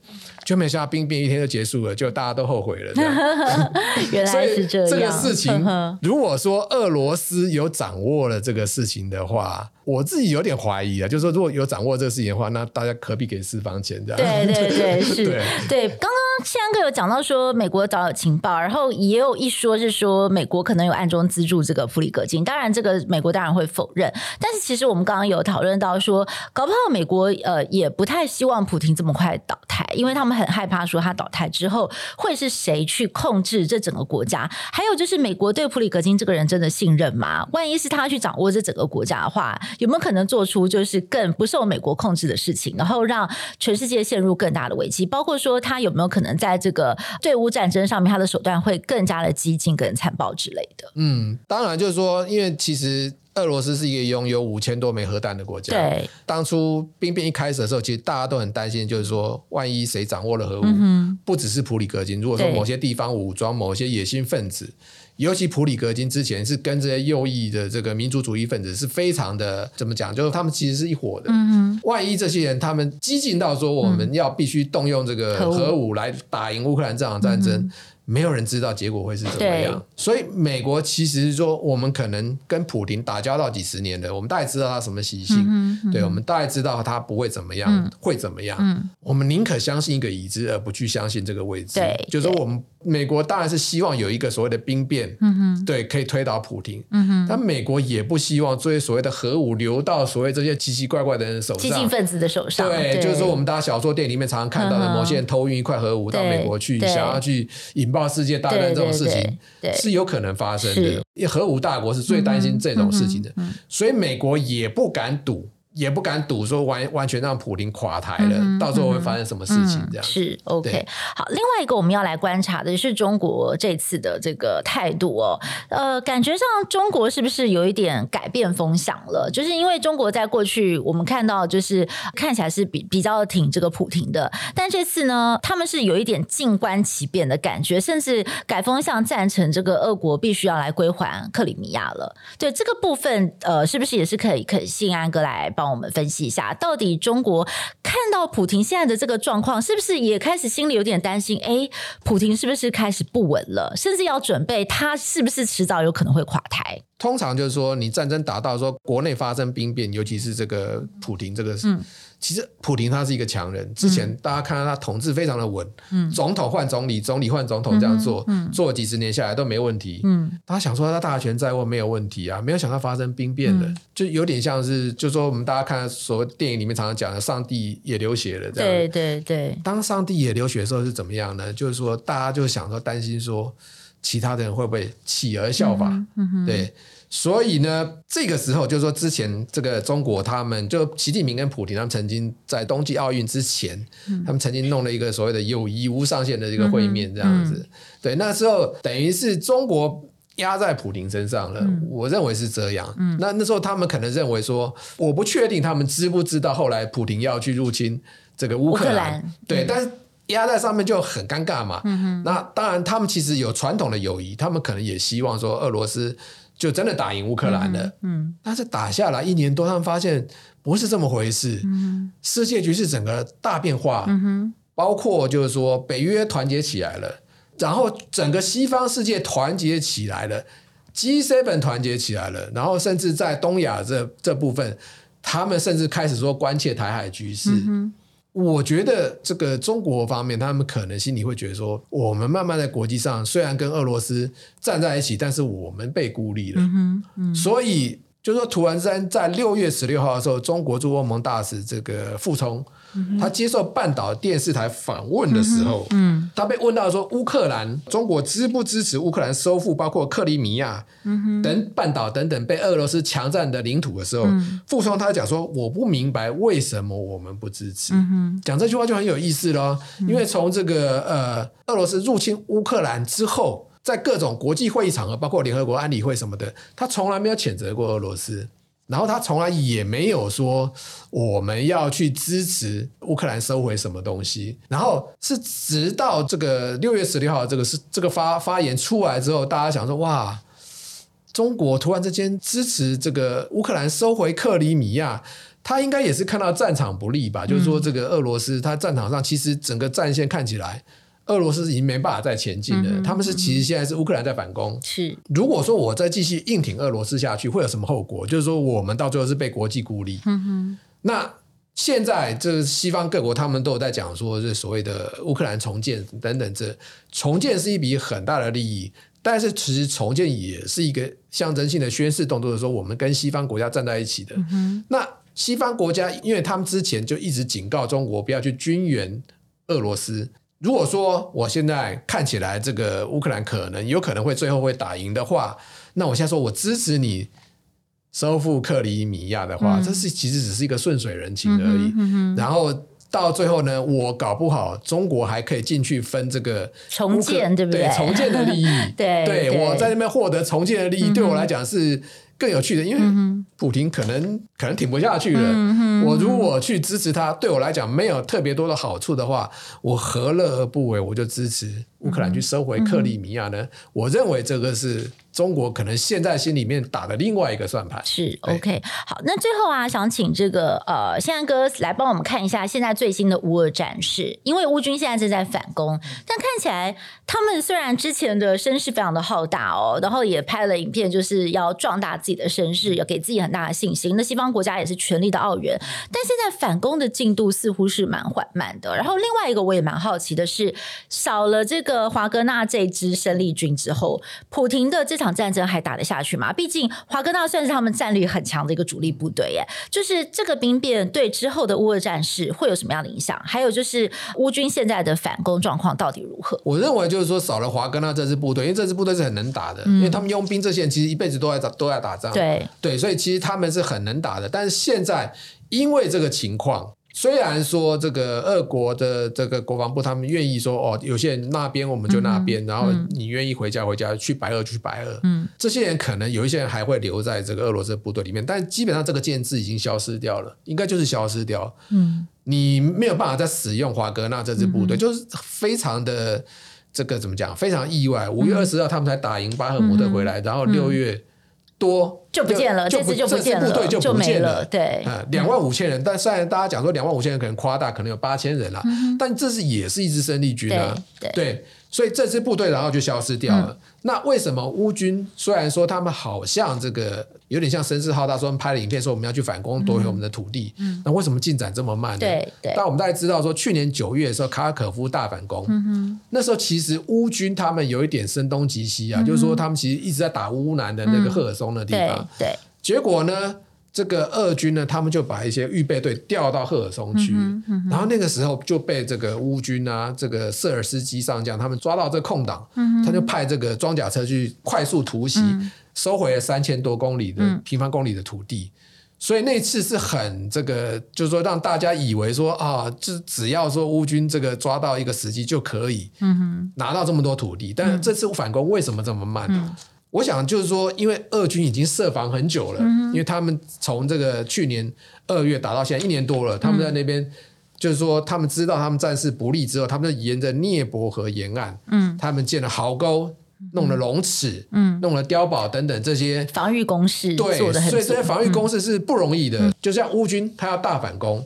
就没想到兵变一天就结束了，就大家都后悔了。(laughs) (laughs) 原来是这样。这个事情，如果说俄罗斯有掌握了这个事情的话，我自己有点怀疑啊。就是说，如果有掌握这个事情的话，那大家何必给私房钱这样？对对对，是。对，对，(laughs) 刚刚宪安哥有讲到说美国早有情报，然后也有一说是说美国可能有暗中资助这个普里格金。当然，这个美国当然会否认。但是，其实我们刚刚有讨论到说，搞不好美国呃也不太希望普丁这么快倒台，因为他们。很害怕说他倒台之后会是谁去控制这整个国家？还有就是美国对普里格金这个人真的信任吗？万一是他去掌握这整个国家的话，有没有可能做出就是更不受美国控制的事情，然后让全世界陷入更大的危机？包括说他有没有可能在这个对乌战争上面，他的手段会更加的激进、跟残暴之类的？嗯，当然就是说，因为其实。俄罗斯是一个拥有五千多枚核弹的国家。对，当初兵变一开始的时候，其实大家都很担心，就是说，万一谁掌握了核武，嗯、不只是普里格金，如果说某些地方武装某些野心分子，对尤其普里格金之前是跟这些右翼的这个民族主义分子是非常的，怎么讲？就是他们其实是一伙的。嗯、哼万一这些人他们激进到说，我们要必须动用这个核武来打赢乌克兰这场战争。嗯没有人知道结果会是怎么样，所以美国其实说，我们可能跟普京打交道几十年的，我们大概知道他什么习性，嗯嗯、对，我们大概知道他不会怎么样，嗯、会怎么样，嗯、我们宁可相信一个已知，而不去相信这个未知。对，就是说我们。美国当然是希望有一个所谓的兵变，嗯、哼对，可以推倒普京。嗯、哼但美国也不希望这些所谓的核武流到所谓这些奇奇怪怪的人手上，激进分子的手上。对，对就是说我们大家小说电影里面常常看到的，某些人偷运一块核武到美国去，想要去引爆世界大战这种事情，是有可能发生的。因为核武大国是最担心这种事情的，所以美国也不敢赌。也不敢赌说完完全让普林垮台了，嗯、到时候会发生什么事情？这样、嗯、是 OK。好，另外一个我们要来观察的是中国这次的这个态度哦。呃，感觉上中国是不是有一点改变风向了？就是因为中国在过去我们看到就是看起来是比比较挺这个普廷的，但这次呢，他们是有一点静观其变的感觉，甚至改风向赞成这个俄国必须要来归还克里米亚了。对这个部分，呃，是不是也是可以可以信安哥来帮？我们分析一下，到底中国看到普廷现在的这个状况，是不是也开始心里有点担心？哎，普廷是不是开始不稳了？甚至要准备他是不是迟早有可能会垮台？通常就是说，你战争打到说国内发生兵变，尤其是这个普廷这个，嗯。其实普廷他是一个强人，之前大家看到他统治非常的稳，嗯，总统换总理，总理换总统这样做，嗯，做了几十年下来都没问题，嗯，他想说他大权在握没有问题啊，没有想到发生兵变的，就有点像是，就说我们大家看所谓电影里面常常讲的，上帝也流血了，这样，对对对。当上帝也流血的时候是怎么样呢？就是说大家就想说担心说其他的人会不会起而效法，对。所以呢，这个时候就是说，之前这个中国他们就习近平跟普京他们曾经在冬季奥运之前，嗯、他们曾经弄了一个所谓的友谊无上限的这个会面，这样子。嗯嗯、对，那时候等于是中国压在普京身上了，嗯、我认为是这样。嗯、那那时候他们可能认为说，我不确定他们知不知道后来普京要去入侵这个乌克兰。乌克兰对，嗯、但是压在上面就很尴尬嘛。嗯、那当然，他们其实有传统的友谊，他们可能也希望说俄罗斯。就真的打赢乌克兰了，嗯，嗯，但是打下来一年多，他们发现不是这么回事，嗯，世界局势整个大变化，包括就是说北约团结起来了，然后整个西方世界团结起来了，G7 团结起来了，然后甚至在东亚这这部分，他们甚至开始说关切台海局势。嗯我觉得这个中国方面，他们可能心里会觉得说，我们慢慢在国际上虽然跟俄罗斯站在一起，但是我们被孤立了。嗯嗯、所以就是说，突然之间在六月十六号的时候，中国驻欧盟大使这个傅聪。他接受半岛电视台访问的时候，嗯嗯、他被问到说乌克兰中国支不支持乌克兰收复包括克里米亚等半岛等等被俄罗斯强占的领土的时候，傅聪、嗯、他讲说我不明白为什么我们不支持。讲这句话就很有意思咯，因为从这个呃俄罗斯入侵乌克兰之后，在各种国际会议场合，包括联合国安理会什么的，他从来没有谴责过俄罗斯。然后他从来也没有说我们要去支持乌克兰收回什么东西。然后是直到这个六月十六号这个是这个发发言出来之后，大家想说哇，中国突然之间支持这个乌克兰收回克里米亚，他应该也是看到战场不利吧？就是说这个俄罗斯他战场上其实整个战线看起来。俄罗斯已经没办法再前进了，嗯、他们是其实现在是乌克兰在反攻。是，如果说我再继续硬挺俄罗斯下去，会有什么后果？就是说我们到最后是被国际孤立。嗯哼。那现在这西方各国他们都有在讲说，这所谓的乌克兰重建等等，这重建是一笔很大的利益，但是其实重建也是一个象征性的宣示动作，的时候我们跟西方国家站在一起的。嗯哼。那西方国家，因为他们之前就一直警告中国不要去军援俄罗斯。如果说我现在看起来这个乌克兰可能有可能会最后会打赢的话，那我现在说我支持你收复克里米亚的话，嗯、这是其实只是一个顺水人情而已。然后到最后呢，我搞不好中国还可以进去分这个重建，对不对？对，重建的利益，(laughs) 对，对，对我在那边获得重建的利益，嗯、对我来讲是。更有趣的，因为普丁可能可能挺不下去了。我如果去支持他，对我来讲没有特别多的好处的话，我何乐而不为？我就支持乌克兰去收回克里米亚呢？嗯、我认为这个是。中国可能现在心里面打的另外一个算盘是 OK 好，那最后啊，想请这个呃，信安哥来帮我们看一下现在最新的乌俄战事，因为乌军现在正在反攻，但看起来他们虽然之前的声势非常的浩大哦，然后也拍了影片，就是要壮大自己的身世，要给自己很大的信心。那西方国家也是全力的澳元，但现在反攻的进度似乎是蛮缓慢的。然后另外一个我也蛮好奇的是，少了这个华格纳这支生力军之后，普廷的这场。战争还打得下去吗？毕竟华格纳算是他们战力很强的一个主力部队，耶。就是这个兵变对之后的乌俄战事会有什么样的影响？还有就是乌军现在的反攻状况到底如何？我认为就是说少了华格纳这支部队，因为这支部队是很能打的，嗯、因为他们佣兵这些人其实一辈子都在打都在打仗，对对，所以其其实他们是很能打的，但是现在因为这个情况。虽然说这个俄国的这个国防部他们愿意说哦，有些人那边我们就那边，嗯、然后你愿意回家回家，去白俄去白俄。嗯，这些人可能有一些人还会留在这个俄罗斯部队里面，但基本上这个建制已经消失掉了，应该就是消失掉。嗯，你没有办法再使用华格纳这支部队，嗯、就是非常的这个怎么讲？非常意外。五月二十号他们才打赢巴赫姆特回来，嗯、然后六月。多就不见了，这次就不见了，部队就不见了。对，两万五千人，但虽然大家讲说两万五千人可能夸大，可能有八千人了，但这是也是一支生力军啊。对，所以这支部队然后就消失掉了。那为什么乌军虽然说他们好像这个有点像声势浩大，说拍了影片说我们要去反攻夺回我们的土地，那为什么进展这么慢呢？对对。但我们大家知道说，去年九月的时候，卡尔可夫大反攻，那时候其实乌军他们有一点声东击西啊，就是说他们其实一直在打乌南的那个赫尔松的地方，对。结果呢，这个俄军呢，他们就把一些预备队调到赫尔松去，然后那个时候就被这个乌军啊，这个瑟尔斯基上将他们抓到这个空档，他就派这个装甲车去快速突袭，收回了三千多公里的平方公里的土地。所以那次是很这个，就是说让大家以为说啊，只只要说乌军这个抓到一个时机就可以，拿到这么多土地。但是这次反攻为什么这么慢呢？我想就是说，因为俄军已经设防很久了，因为他们从这个去年二月打到现在一年多了，他们在那边就是说，他们知道他们战事不利之后，他们就沿着涅伯河沿岸，嗯。他们建了壕沟。弄了龙齿，嗯，弄了碉堡等等这些防御工事，对，所以这些防御工事是不容易的。嗯、就像乌军，他要大反攻，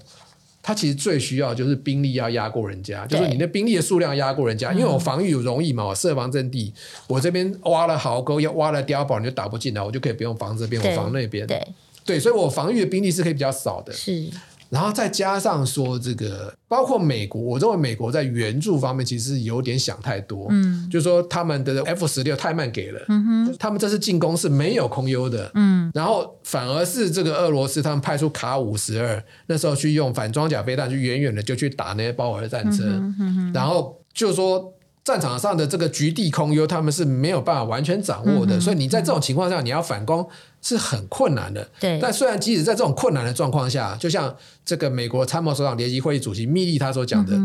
他其实最需要就是兵力要压过人家，就是你的兵力的数量压过人家。因为我防御容易嘛，我设防阵地，我这边挖了壕沟，要挖了碉堡，你就打不进来，我就可以不用防这边，我防那边。对，对，所以我防御的兵力是可以比较少的。是。然后再加上说这个，包括美国，我认为美国在援助方面其实有点想太多，嗯，就是说他们的 F 十六太慢给了，嗯哼，他们这次进攻是没有空优的，嗯，然后反而是这个俄罗斯他们派出卡五十二，那时候去用反装甲飞弹，去远远的就去打那些豹儿战车，嗯哼，然后就是说。战场上的这个局地空优，他们是没有办法完全掌握的，嗯、所以你在这种情况下，你要反攻是很困难的。对。但虽然即使在这种困难的状况下，就像这个美国参谋首长联席会议主席密利他所讲的，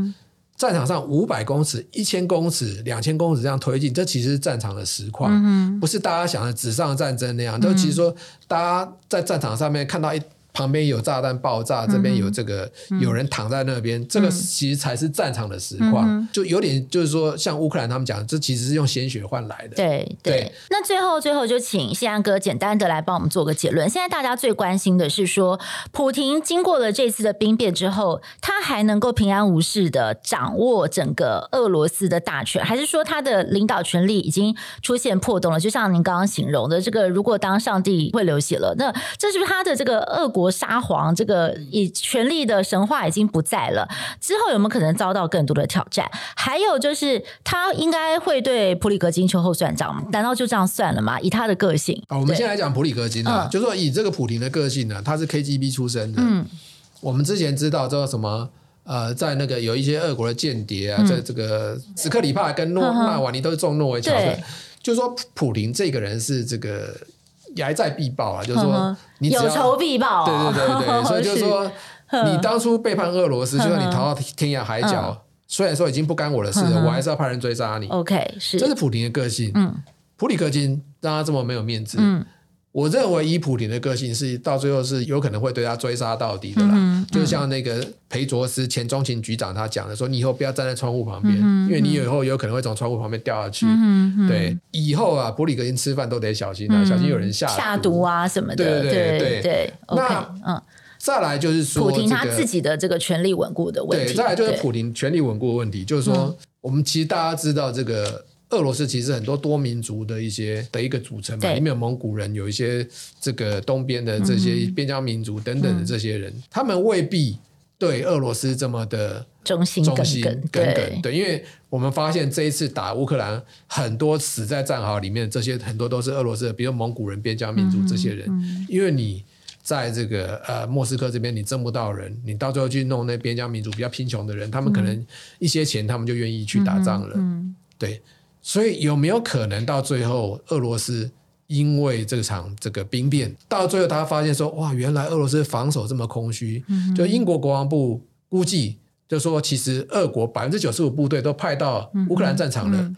战场上五百公尺、一千公尺、两千公尺这样推进，这其实是战场的实况，嗯、不是大家想的纸上战争那样。都、其实说，大家在战场上面看到一。旁边有炸弹爆炸，这边有这个、嗯、有人躺在那边，嗯、这个其实才是战场的实况，嗯、就有点就是说，像乌克兰他们讲，这其实是用鲜血换来的。对对。对那最后最后就请谢安哥简单的来帮我们做个结论。现在大家最关心的是说，普廷经过了这次的兵变之后，他还能够平安无事的掌握整个俄罗斯的大权，还是说他的领导权力已经出现破洞了？就像您刚刚形容的，这个如果当上帝会流血了，那这是不是他的这个俄国？沙皇这个以权力的神话已经不在了，之后有没有可能遭到更多的挑战？还有就是，他应该会对普里格金秋后算账吗？难道就这样算了吗？以他的个性，啊，我们先来讲普里格金啊，嗯、就是说以这个普廷的个性呢，他是 KGB 出身的。嗯，我们之前知道这个什么呃，在那个有一些俄国的间谍啊，嗯、在这个斯克里帕跟诺纳瓦尼都是中诺维乔的，就是说普林这个人是这个。睚眥必报啊，就是说你有仇必报，对对对对，(laughs) 所以就是说你当初背叛俄罗斯，就算你逃到天涯海角，虽然说已经不干我的事了，我还是要派人追杀你。OK，是，这是普林的个性。嗯，普里克金让他这么没有面子。嗯。我认为以普林的个性是到最后是有可能会对他追杀到底的啦，就像那个裴卓斯前中情局长他讲的说，你以后不要站在窗户旁边，嗯、因为你以后有可能会从窗户旁边掉下去。对，以后啊，普里格金吃饭都得小心啊，嗯、小心有人下下毒啊什么的。对对对对对。那嗯，再来就是说普亭他自己的这个权力稳固的问题。对，再来就是普亭权力稳固的问题，就是说我们其实大家知道这个。俄罗斯其实很多多民族的一些的一个组成嘛，里面有蒙古人，有一些这个东边的这些边疆民族等等的这些人，他们未必对俄罗斯这么的忠心忠心耿耿。对，因为我们发现这一次打乌克兰，很多死在战壕里面这些很多都是俄罗斯的，比如蒙古人、边疆民族这些人。因为你在这个呃莫斯科这边你挣不到人，你到最后去弄那边疆民族比较贫穷的人，他们可能一些钱，他们就愿意去打仗了。对。所以有没有可能到最后俄罗斯因为这场这个兵变，到最后他发现说，哇，原来俄罗斯防守这么空虚。嗯、就英国国防部估计，就说其实俄国百分之九十五部队都派到乌克兰战场了。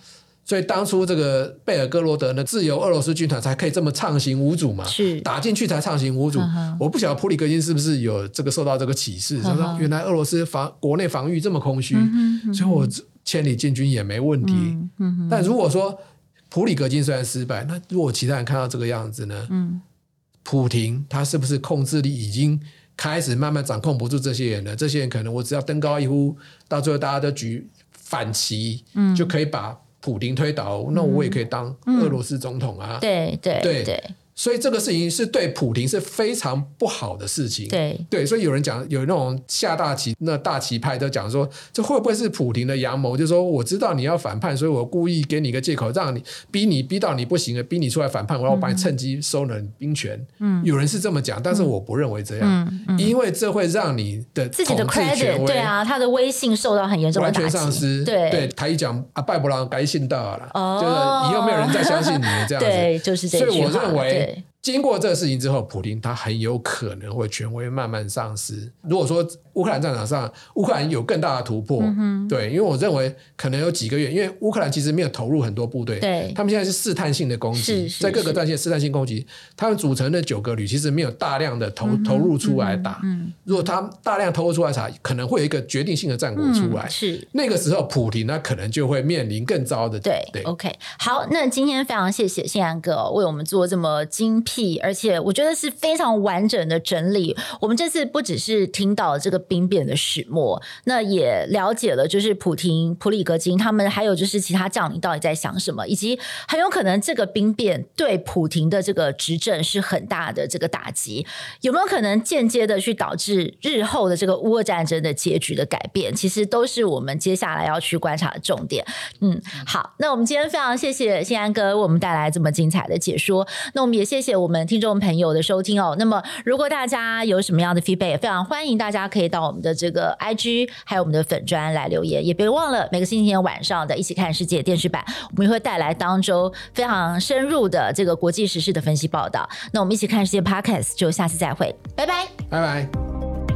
所以当初这个贝尔格罗德呢，自由俄罗斯军团才可以这么畅行无阻嘛，是。打进去才畅行无阻。嗯、我不晓得普里戈金是不是有这个受到这个启示，他说、嗯、原来俄罗斯防国内防御这么空虚，所以我千里进军也没问题。嗯嗯、但如果说普里格金虽然失败，那如果其他人看到这个样子呢？嗯、普廷他是不是控制力已经开始慢慢掌控不住这些人了？这些人可能我只要登高一呼，到最后大家都举反旗，嗯、就可以把。普廷推倒，那我也可以当俄罗斯总统啊！对对。对所以这个事情是对普廷是非常不好的事情。对对，所以有人讲有那种下大棋，那大棋派都讲说，这会不会是普廷的阳谋？就是说我知道你要反叛，所以我故意给你一个借口，让你逼你逼到你不行了，逼你出来反叛，我要把你趁机收了兵权。嗯，有人是这么讲，但是我不认为这样，嗯嗯、因为这会让你的自己的 credit 对啊，他的威信受到很严重的，完全丧失。对对，他一讲啊，拜不让该信道了，哦、就是以后没有人再相信你这样子。(laughs) 对，就是。所以我认为。经过这个事情之后，普京他很有可能会权威慢慢丧失。如果说乌克兰战场上乌克兰有更大的突破，嗯、对，因为我认为可能有几个月，因为乌克兰其实没有投入很多部队，对，他们现在是试探性的攻击，在各个战线试探性攻击，他们组成的九个旅其实没有大量的投、嗯、投入出来打。嗯嗯、如果他大量投入出来打，可能会有一个决定性的战果出来。嗯、是那个时候，普京那可能就会面临更糟的。对对，OK，好，那今天非常谢谢信安哥为我们做这么精。而且我觉得是非常完整的整理。我们这次不只是听到了这个兵变的始末，那也了解了就是普廷、普里格金他们，还有就是其他将领到底在想什么，以及很有可能这个兵变对普廷的这个执政是很大的这个打击，有没有可能间接的去导致日后的这个乌俄战争的结局的改变？其实都是我们接下来要去观察的重点。嗯，好，那我们今天非常谢谢新安哥为我们带来这么精彩的解说，那我们也谢谢。我们听众朋友的收听哦，那么如果大家有什么样的 feedback，非常欢迎大家可以到我们的这个 IG，还有我们的粉专来留言，也别忘了每个星期天晚上的一起看世界电视版，我们也会带来当周非常深入的这个国际时事的分析报道。那我们一起看世界 Podcast，就下次再会，拜拜，拜拜。